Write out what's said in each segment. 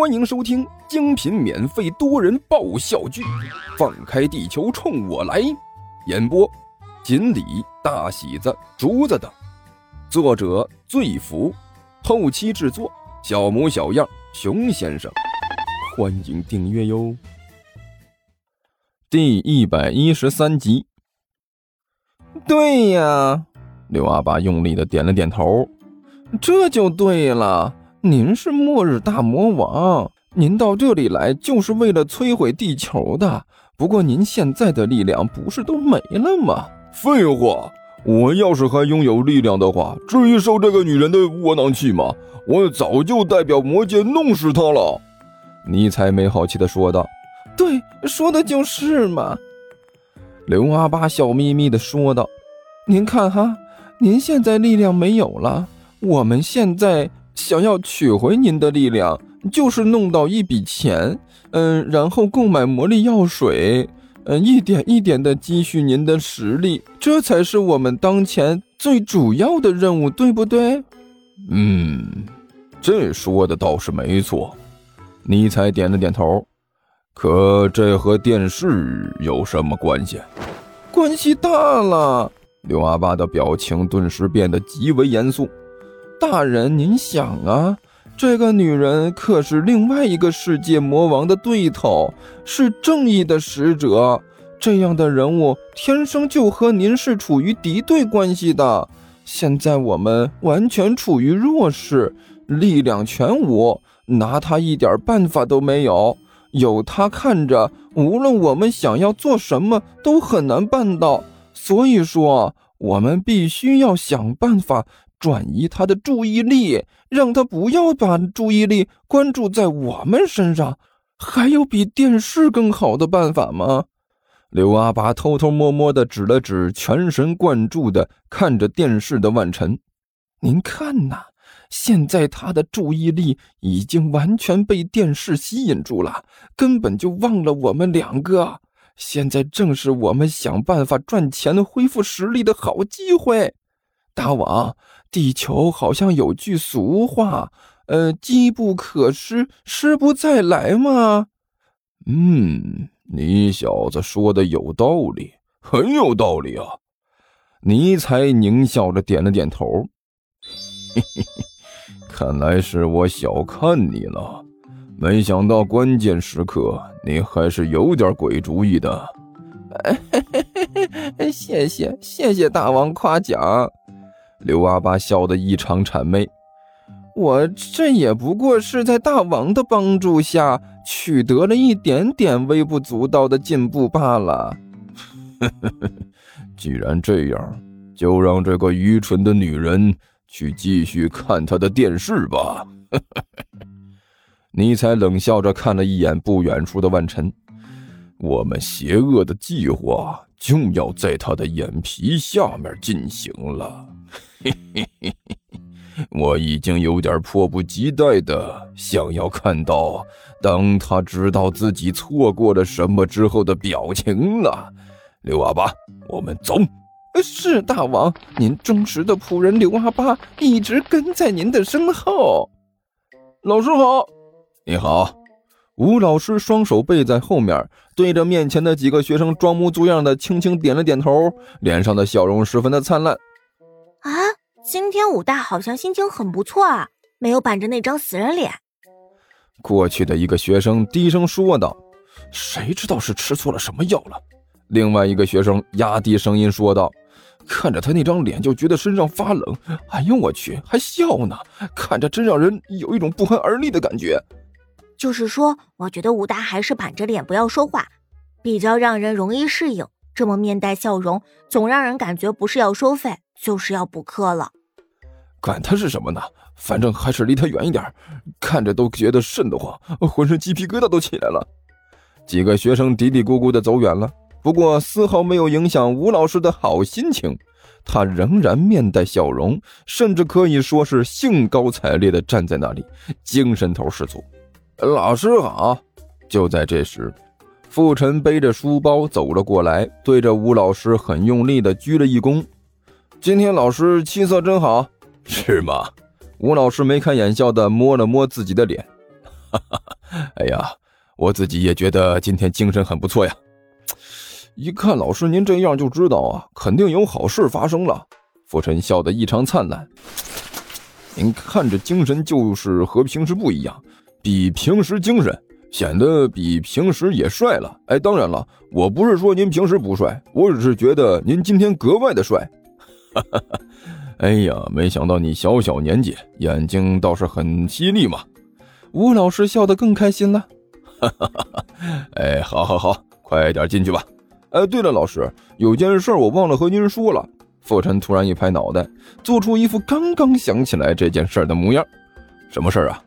欢迎收听精品免费多人爆笑剧《放开地球冲我来》，演播：锦鲤、大喜子、竹子等，作者：醉福，后期制作：小模小样、熊先生。欢迎订阅哟。第一百一十三集。对呀，刘阿爸用力的点了点头，这就对了。您是末日大魔王，您到这里来就是为了摧毁地球的。不过您现在的力量不是都没了吗？废话，我要是还拥有力量的话，至于受这个女人的窝囊气吗？我早就代表魔界弄死她了。尼采没好气的说道：“对，说的就是嘛。”刘阿巴笑眯眯的说道：“您看哈，您现在力量没有了，我们现在。”想要取回您的力量，就是弄到一笔钱，嗯，然后购买魔力药水，嗯，一点一点的积蓄您的实力，这才是我们当前最主要的任务，对不对？嗯，这说的倒是没错。尼采点了点头。可这和电视有什么关系？关系大了。刘阿爸的表情顿时变得极为严肃。大人，您想啊，这个女人可是另外一个世界魔王的对头，是正义的使者。这样的人物天生就和您是处于敌对关系的。现在我们完全处于弱势，力量全无，拿他一点办法都没有。有他看着，无论我们想要做什么都很难办到。所以说，我们必须要想办法。转移他的注意力，让他不要把注意力关注在我们身上。还有比电视更好的办法吗？刘阿爸偷偷摸摸的指了指全神贯注的看着电视的万晨：“您看呐，现在他的注意力已经完全被电视吸引住了，根本就忘了我们两个。现在正是我们想办法赚钱、恢复实力的好机会。”大王，地球好像有句俗话，呃，机不可失，失不再来嘛？嗯，你小子说的有道理，很有道理啊！尼才狞笑着点了点头。嘿嘿嘿，看来是我小看你了，没想到关键时刻你还是有点鬼主意的。嘿嘿嘿嘿，谢谢谢谢大王夸奖。刘阿八笑得异常谄媚，我这也不过是在大王的帮助下取得了一点点微不足道的进步罢了。既然这样，就让这个愚蠢的女人去继续看她的电视吧。尼采冷笑着看了一眼不远处的万晨，我们邪恶的计划就要在他的眼皮下面进行了。嘿嘿嘿嘿，我已经有点迫不及待的想要看到，当他知道自己错过了什么之后的表情了。刘阿八，我们走。是大王，您忠实的仆人刘阿八一直跟在您的身后。老师好，你好。吴老师双手背在后面，对着面前的几个学生装模作样的轻轻点了点头，脸上的笑容十分的灿烂。啊，今天武大好像心情很不错啊，没有板着那张死人脸。过去的一个学生低声说道：“谁知道是吃错了什么药了？”另外一个学生压低声音说道：“看着他那张脸就觉得身上发冷。哎呦我去，还笑呢，看着真让人有一种不寒而栗的感觉。”就是说，我觉得武大还是板着脸不要说话，比较让人容易适应。这么面带笑容，总让人感觉不是要收费。就是要补课了，管他是什么呢，反正还是离他远一点，看着都觉得瘆得慌，浑身鸡皮疙瘩都起来了。几个学生嘀嘀咕咕的走远了，不过丝毫没有影响吴老师的好心情，他仍然面带笑容，甚至可以说是兴高采烈的站在那里，精神头十足。老师好！就在这时，傅晨背着书包走了过来，对着吴老师很用力的鞠了一躬。今天老师气色真好，是吗？吴老师眉开眼笑的摸了摸自己的脸，哈哈哈。哎呀，我自己也觉得今天精神很不错呀。一看老师您这样就知道啊，肯定有好事发生了。傅晨笑得异常灿烂。您看着精神就是和平时不一样，比平时精神，显得比平时也帅了。哎，当然了，我不是说您平时不帅，我只是觉得您今天格外的帅。哈哈哈！哎呀，没想到你小小年纪眼睛倒是很犀利嘛。吴老师笑得更开心了。哈哈哈！哎，好好好，快点进去吧。哎，对了，老师，有件事我忘了和您说了。傅晨突然一拍脑袋，做出一副刚刚想起来这件事的模样。什么事啊？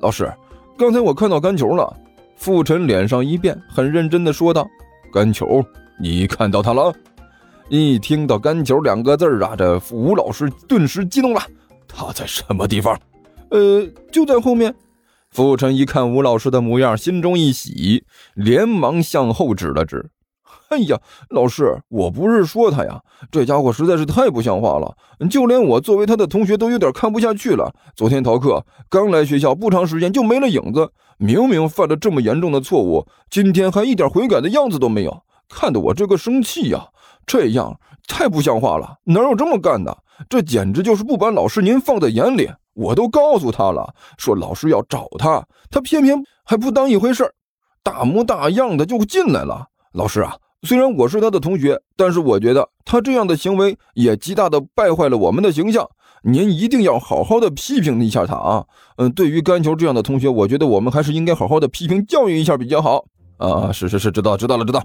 老师，刚才我看到干球了。傅晨脸上一变，很认真的说道：“干球，你看到他了？”一听到“干球”两个字啊，这吴老师顿时激动了。他在什么地方？呃，就在后面。傅晨一看吴老师的模样，心中一喜，连忙向后指了指。哎呀，老师，我不是说他呀，这家伙实在是太不像话了，就连我作为他的同学都有点看不下去了。昨天逃课刚来学校不长时间就没了影子，明明犯了这么严重的错误，今天还一点悔改的样子都没有，看得我这个生气呀！这样太不像话了，哪有这么干的？这简直就是不把老师您放在眼里。我都告诉他了，说老师要找他，他偏偏还不当一回事大模大样的就进来了。老师啊！虽然我是他的同学，但是我觉得他这样的行为也极大的败坏了我们的形象。您一定要好好的批评一下他啊！嗯，对于甘球这样的同学，我觉得我们还是应该好好的批评教育一下比较好。啊，是是是，知道知道了知道。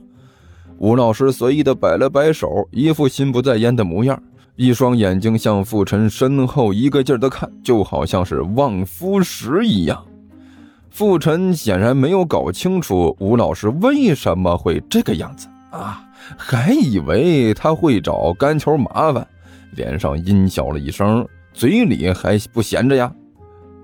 吴老师随意的摆了摆手，一副心不在焉的模样，一双眼睛向傅晨身后一个劲儿的看，就好像是望夫石一样。傅晨显然没有搞清楚吴老师为什么会这个样子。啊，还以为他会找甘球麻烦，脸上阴笑了一声，嘴里还不闲着呀。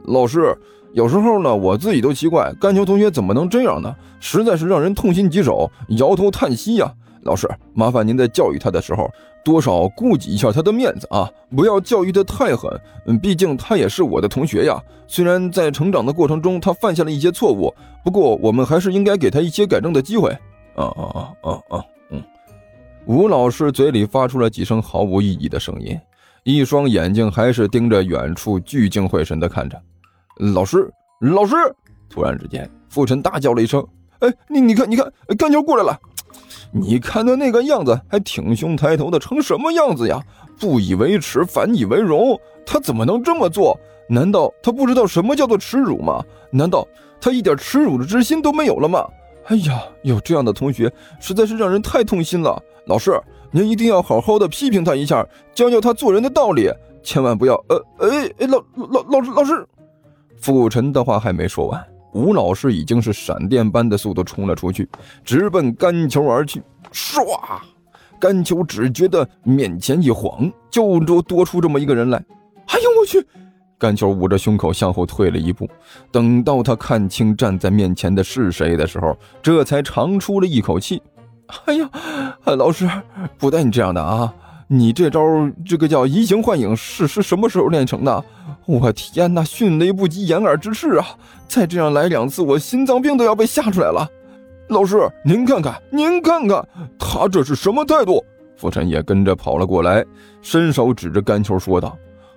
老师，有时候呢，我自己都奇怪，甘球同学怎么能这样呢？实在是让人痛心疾首，摇头叹息呀。老师，麻烦您在教育他的时候，多少顾及一下他的面子啊，不要教育的太狠。嗯，毕竟他也是我的同学呀。虽然在成长的过程中他犯下了一些错误，不过我们还是应该给他一些改正的机会。啊啊啊啊啊！嗯，吴老师嘴里发出了几声毫无意义的声音，一双眼睛还是盯着远处，聚精会神地看着。老师，老师！突然之间，傅晨大叫了一声：“哎，你你看，你看，甘球过来了！你看他那个样子，还挺胸抬头的，成什么样子呀？不以为耻，反以为荣。他怎么能这么做？难道他不知道什么叫做耻辱吗？难道他一点耻辱的之心都没有了吗？”哎呀，有这样的同学实在是让人太痛心了。老师，您一定要好好的批评他一下，教教他做人的道理，千万不要……呃，哎哎，老老老师老师，傅晨的话还没说完，吴老师已经是闪电般的速度冲了出去，直奔甘球而去。唰，甘球只觉得面前一晃，就多多出这么一个人来。哎呦我去！甘球捂着胸口向后退了一步，等到他看清站在面前的是谁的时候，这才长出了一口气。哎呀，老师，不带你这样的啊！你这招这个叫移形换影，是是什么时候练成的？我天哪，迅雷不及掩耳之势啊！再这样来两次，我心脏病都要被吓出来了。老师，您看看，您看看，他这是什么态度？傅晨也跟着跑了过来，伸手指着甘球说道。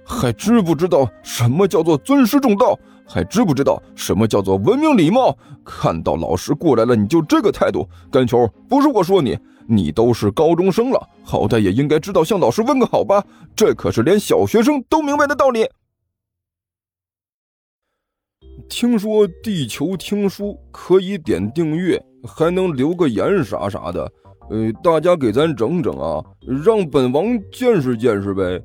还知不知道什么叫做尊师重道？还知不知道什么叫做文明礼貌？看到老师过来了，你就这个态度？甘球，不是我说你，你都是高中生了，好歹也应该知道向老师问个好吧？这可是连小学生都明白的道理。听说地球听书可以点订阅，还能留个言啥啥的，呃，大家给咱整整啊，让本王见识见识呗。